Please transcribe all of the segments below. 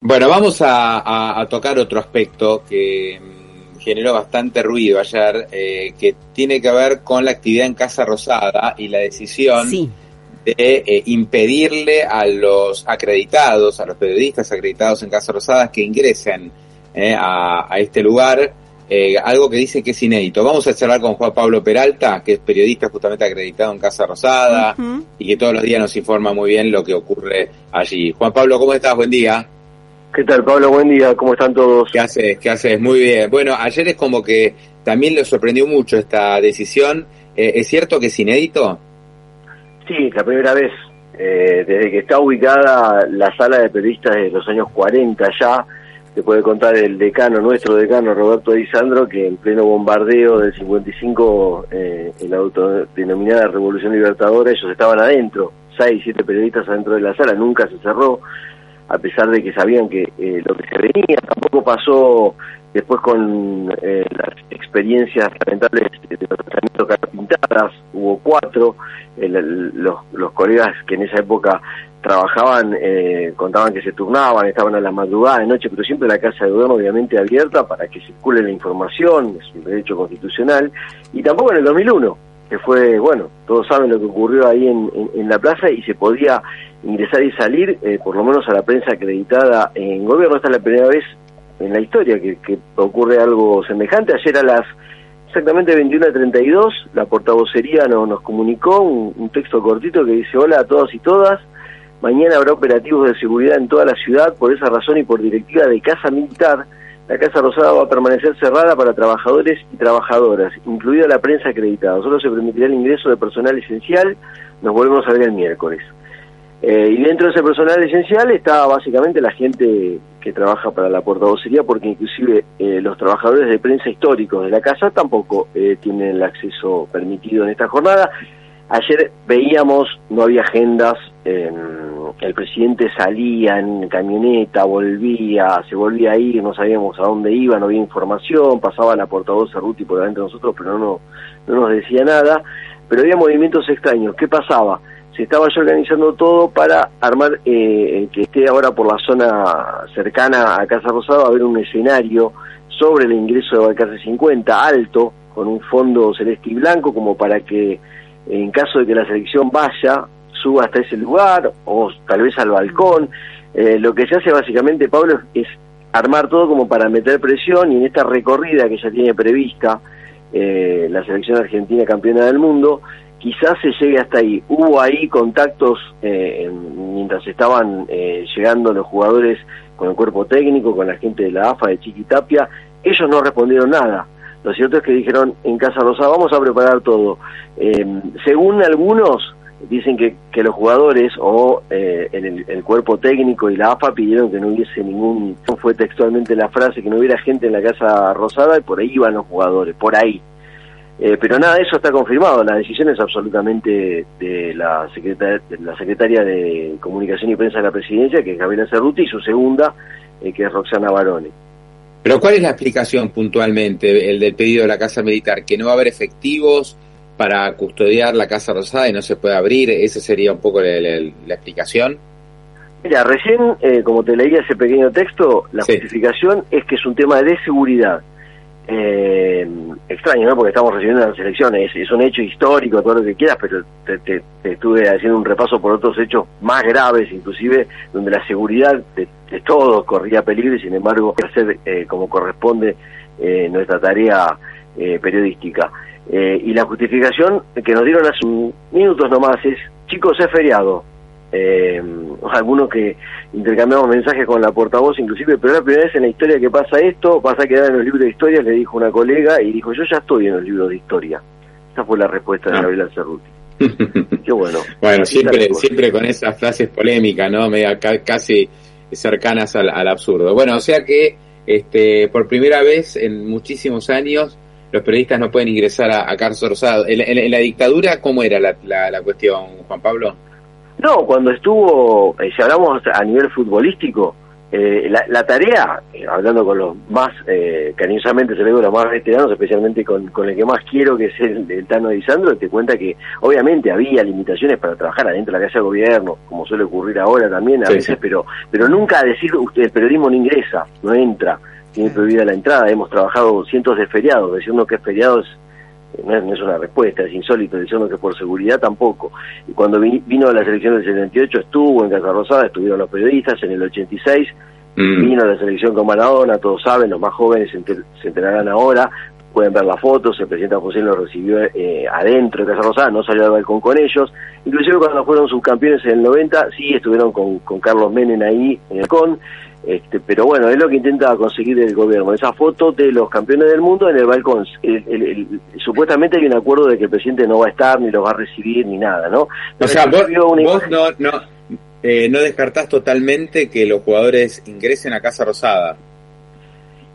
Bueno, vamos a, a, a tocar otro aspecto que mm, generó bastante ruido ayer, eh, que tiene que ver con la actividad en Casa Rosada y la decisión Sí. de eh, impedirle a los acreditados, a los periodistas acreditados en Casa Rosada que ingresen eh, a, a este lugar, eh, algo que dice que es inédito. Vamos a charlar con Juan Pablo Peralta, que es periodista justamente acreditado en Casa Rosada y que todos los días nos informa muy bien lo que ocurre allí. Juan Pablo, ¿cómo estás? Buen día. ¿Qué tal, Pablo? Buen día, ¿cómo están todos? ¿Qué haces? ¿Qué haces? Muy bien. Bueno, ayer es como que también le sorprendió mucho esta decisión. Eh, ¿Es cierto que es inédito? Sí, la primera vez, eh, desde que está ubicada la sala de periodistas de los años 40 ya, te puede contar el decano, nuestro decano Roberto Di Sandro, que en pleno bombardeo del 55, eh, en la autodenominada Revolución Libertadora, ellos estaban adentro, seis, siete periodistas adentro de la sala, nunca se cerró, a pesar de que sabían que eh, lo que se venía, tampoco pasó después con eh, las experiencias lamentables de los tratamientos caras pintadas, hubo cuatro, el- los, los colegas que en esa época trabajaban eh, contaban que se turnaban, estaban a la madrugada, de noche, pero siempre la casa de gobierno obviamente abierta para que circule la información, es un derecho constitucional, y tampoco en el 2001, que fue, bueno, todos saben lo que ocurrió ahí en- en la plaza y se podía ingresar y salir, eh, por lo menos a la prensa acreditada en gobierno, esta es la primera vez en la historia que, que ocurre algo semejante. Ayer a las exactamente 21.32 la portavocería no- nos comunicó un, un texto cortito que dice hola a todos y todas, mañana habrá operativos de seguridad en toda la ciudad, por esa razón y por directiva de Casa Militar, la Casa Rosada va a permanecer cerrada para trabajadores y trabajadoras, incluida la prensa acreditada. Solo se permitirá el ingreso de personal esencial, nos volvemos a ver el miércoles. Eh, y dentro de ese personal esencial está básicamente la gente que trabaja para la portavocería, porque inclusive eh, los trabajadores de prensa históricos de la casa tampoco eh, tienen el acceso permitido en esta jornada. Ayer veíamos, no había agendas, eh, el presidente salía en camioneta, volvía, se volvía a ir, no sabíamos a dónde iba, no había información, pasaba la portavoz Cerruti por delante de nosotros, pero no, no nos decía nada, pero había movimientos extraños. ¿Qué pasaba? Se estaba ya organizando todo para armar eh, que esté ahora por la zona cercana a Casa Rosada, a haber un escenario sobre el ingreso de Balcarce 50, alto, con un fondo celeste y blanco, como para que en caso de que la selección vaya, suba hasta ese lugar, o tal vez al balcón. Eh, lo que se hace básicamente, Pablo, es armar todo como para meter presión y en esta recorrida que ya tiene prevista eh, la selección argentina campeona del mundo, quizás se llegue hasta ahí. Hubo ahí contactos eh, mientras estaban eh, llegando los jugadores con el cuerpo técnico, con la gente de la AFA, de Chiquitapia. Ellos no respondieron nada. Lo cierto es que dijeron en Casa Rosada, vamos a preparar todo. Eh, según algunos, dicen que, que los jugadores o eh, el, el, cuerpo técnico y la AFA pidieron que no hubiese ningún, fue textualmente la frase, que no hubiera gente en la Casa Rosada y por ahí iban los jugadores, por ahí. Eh, pero nada eso está confirmado, la decisión es absolutamente de la, secretaria, de la secretaria de Comunicación y Prensa de la Presidencia, que es Gabriela Cerruti, y su segunda, eh, que es Roxana Barone. Pero ¿cuál es la explicación puntualmente, el del pedido de la Casa Militar? ¿Que no va a haber efectivos para custodiar la Casa Rosada y no se puede abrir? ¿Esa sería un poco la, la, la explicación? Mira, recién, eh, como te leía ese pequeño texto, la sí. justificación es que es un tema de seguridad. Eh, extraño, ¿no? Porque estamos recibiendo las elecciones, es, un hecho histórico, todo lo que quieras, pero te, te, te, estuve haciendo un repaso por otros hechos más graves, inclusive, donde la seguridad de, de todos corría peligro y sin embargo, hacer eh, como corresponde eh, nuestra tarea eh, periodística. Eh, y la justificación que nos dieron hace minutos nomás es, chicos, es feriado, eh, algunos que intercambiamos mensajes con la portavoz inclusive, pero es la primera vez en la historia que pasa esto, pasa a quedar en los libros de historia, le dijo una colega y dijo, yo ya estoy en los libros de historia. Esa fue la respuesta de ah. Gabriela Cerruti. Qué bueno. bueno, siempre, siempre con esas frases polémicas, ¿no? Media, casi cercanas al, absurdo. Bueno, o sea que este, por primera vez en muchísimos años los periodistas no pueden ingresar a, a rosado. ¿En, la dictadura cómo era la, la, cuestión, Juan Pablo? No, cuando estuvo, eh, si hablamos a nivel futbolístico, eh, la, tarea, eh, hablando con los más, eh, cariñosamente se le digo los más veteranos, especialmente con, con el que más quiero, que es el, el Tano Sandro, te cuenta que obviamente había limitaciones para trabajar adentro de la casa de gobierno, como suele ocurrir ahora también a veces, pero pero nunca decir usted el periodismo no ingresa, no entra, tiene prohibida la entrada. Hemos trabajado cientos de feriados, decirnos que es feriado es no es, una respuesta, es insólito, diciendo que por seguridad tampoco. Y cuando vino la selección del 78 estuvo en Casa Rosada, estuvieron los periodistas, en el 86 mm. vino la selección con Maradona, todos saben, los más jóvenes se, enterarán ahora, pueden ver las fotos, el presidente José lo recibió eh, adentro de Casa Rosada, no salió al balcón con ellos, inclusive cuando fueron subcampeones en el 90, sí estuvieron con, con Carlos Menem ahí en el con, este, pero bueno, es lo que intenta conseguir el gobierno, esa foto de los campeones del mundo en el balcón. supuestamente hay un acuerdo de que el presidente no va a estar, ni lo va a recibir, ni nada, ¿no? o sea, vos, no, no, eh, no descartás totalmente que los jugadores ingresen a Casa Rosada.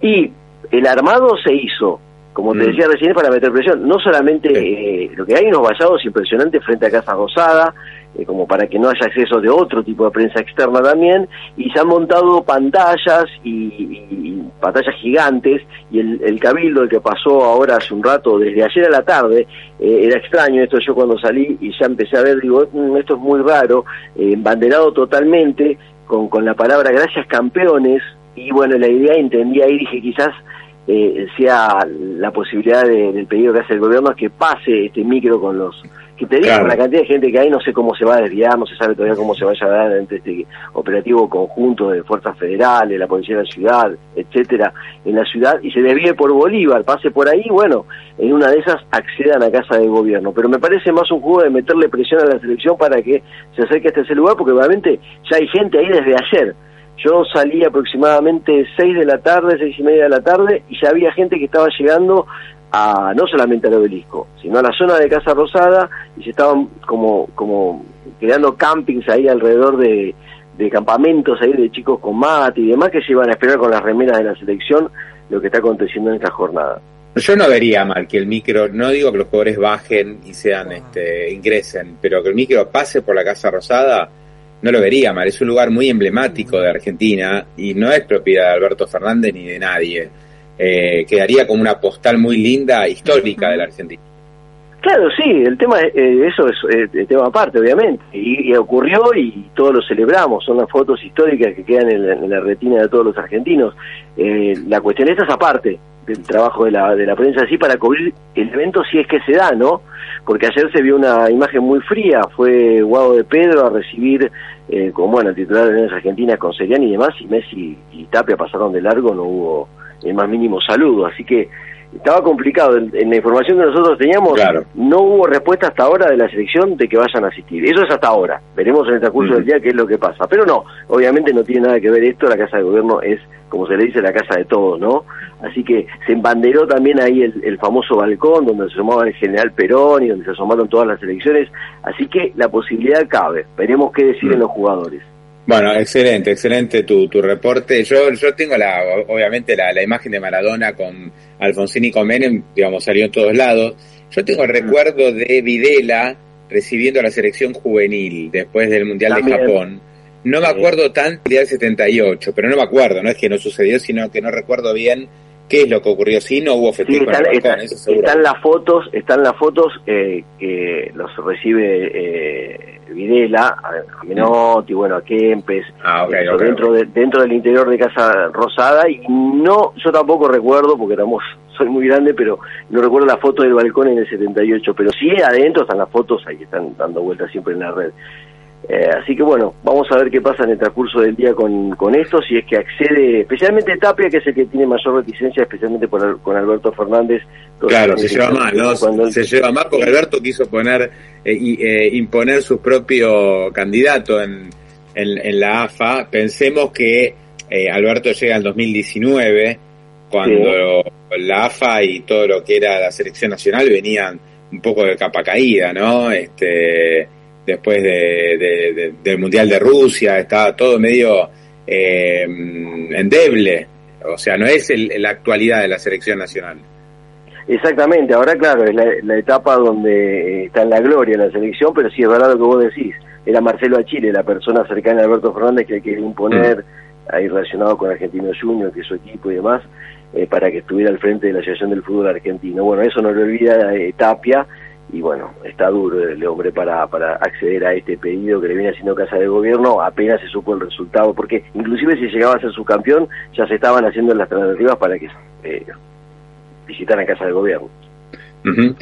Y el armado se hizo, como te mm. decía recién, para meter presión. No solamente eh, lo que hay unos vallados impresionantes frente a Casa Rosada, eh, como para que no haya acceso de otro tipo de prensa externa también, y se han montado pantallas y, pantallas gigantes, y el, cabildo, el que pasó ahora hace un rato, desde ayer a la tarde, eh, era extraño esto yo cuando salí y ya empecé a ver, digo, mm, esto es muy raro, eh, banderado totalmente, con, con la palabra gracias campeones, y bueno, la idea entendí ahí, dije quizás eh, sea la posibilidad del pedido que hace el gobierno es que pase este micro con los que te digo, la cantidad de gente que hay, no sé cómo se va a desviar, no se sabe todavía cómo se vaya a dar entre este operativo conjunto de fuerzas federales, la policía de la ciudad, etcétera, en la ciudad, y se desvíe por Bolívar, pase por ahí, bueno, en una de esas accedan a casa de gobierno. Pero me parece más un juego de meterle presión a la selección para que se acerque hasta ese lugar, porque obviamente ya hay gente ahí desde ayer. Yo salí aproximadamente 6 de la tarde, seis y media de la tarde, y ya había gente que estaba llegando a no solamente al obelisco, sino a la zona de Casa Rosada y se estaban como, como creando campings ahí alrededor de, de campamentos ahí de chicos con mate y demás que se iban a esperar con las remeras de la selección lo que está aconteciendo en esta jornada. Yo no vería mal que el micro, no digo que los jugadores bajen y sean, este, ingresen, pero que el micro pase por la Casa Rosada, no lo vería mal. Es un lugar muy emblemático de Argentina y no es propiedad de Alberto Fernández ni de nadie eh, quedaría como una postal muy linda, histórica de la Argentina. Claro, sí, el tema, eh, eso es eh, tema aparte, obviamente, y, ocurrió y todos lo celebramos, son las fotos históricas que quedan en la, retina de todos los argentinos. Eh, la cuestión esta es aparte del trabajo de la, de la prensa así para cubrir el evento si es que se da, ¿no? Porque ayer se vio una imagen muy fría, fue Guado de Pedro a recibir, eh, como bueno, el titular de las Argentinas con Seriani y demás, y Messi y Tapia pasaron de largo, no hubo el más mínimo saludo. Así que estaba complicado. En, la información que nosotros teníamos, no hubo respuesta hasta ahora de la selección de que vayan a asistir. Eso es hasta ahora. Veremos en el transcurso del día qué es lo que pasa. Pero no, obviamente no tiene nada que ver esto. La Casa de Gobierno es, como se le dice, la casa de todos, ¿no? Así que se embanderó también ahí el, famoso balcón donde se asomaba el general Perón y donde se asomaron todas las elecciones. Así que la posibilidad cabe. Veremos qué deciden los jugadores. Bueno, excelente, excelente tu, tu reporte. Yo, yo tengo la, obviamente la, la imagen de Maradona con Alfonsín y con Menem, digamos, salió en todos lados. Yo tengo el recuerdo de Videla recibiendo la selección juvenil después del Mundial de Japón. No me acuerdo tanto del 78, pero no me acuerdo, no es que no sucedió, sino que no recuerdo bien qué es lo que ocurrió. Sí, no hubo festejo están, las fotos, están las fotos eh, que los recibe eh, Videla, a Menotti, bueno, a Kempes, ah, dentro, De, dentro del interior de Casa Rosada, y no, yo tampoco recuerdo, porque éramos, soy muy grande, pero no recuerdo la foto del balcón en el 78, pero sí adentro están las fotos, ahí están dando vueltas siempre en la red. Eh, así que bueno, vamos a ver qué pasa en el transcurso del día con, con esto, si es que accede, especialmente Tapia, que es el que tiene mayor reticencia, especialmente con Alberto Fernández. Claro, se lleva mal, ¿no? Se lleva mal porque Alberto quiso poner, eh, eh, imponer su propio candidato en, en, la AFA. Pensemos que Alberto llega en 2019, cuando la AFA y todo lo que era la selección nacional venían un poco de capa caída, ¿no? Este después de, del Mundial de Rusia, estaba todo medio eh, endeble, o sea, no es la actualidad de la selección nacional. Exactamente, ahora claro, es la, etapa donde está en la gloria la selección, pero sí es verdad lo que vos decís, era Marcelo Achille, la persona cercana a Alberto Fernández que quiere imponer, mm. ahí relacionado con Argentino Junior, que es su equipo y demás, eh, para que estuviera al frente de la Asociación del Fútbol Argentino. Bueno, eso no lo olvida eh, Tapia, y bueno, está duro el hombre para, para acceder a este pedido que le viene haciendo Casa de Gobierno, apenas se supo el resultado, porque inclusive si llegaba a ser su campeón, ya se estaban haciendo las tratativas para que eh, visitaran Casa de Gobierno. Juan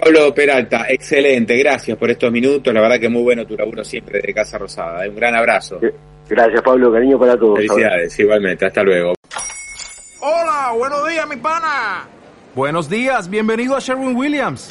Pablo Peralta, excelente, gracias por estos minutos, la verdad que muy bueno tu laburo siempre de Casa Rosada, ¿eh? un gran abrazo. Gracias Pablo, cariño para todos. Felicidades, igualmente, hasta luego. Hola, buenos días mi pana. Buenos días, bienvenido a Sherwin Williams.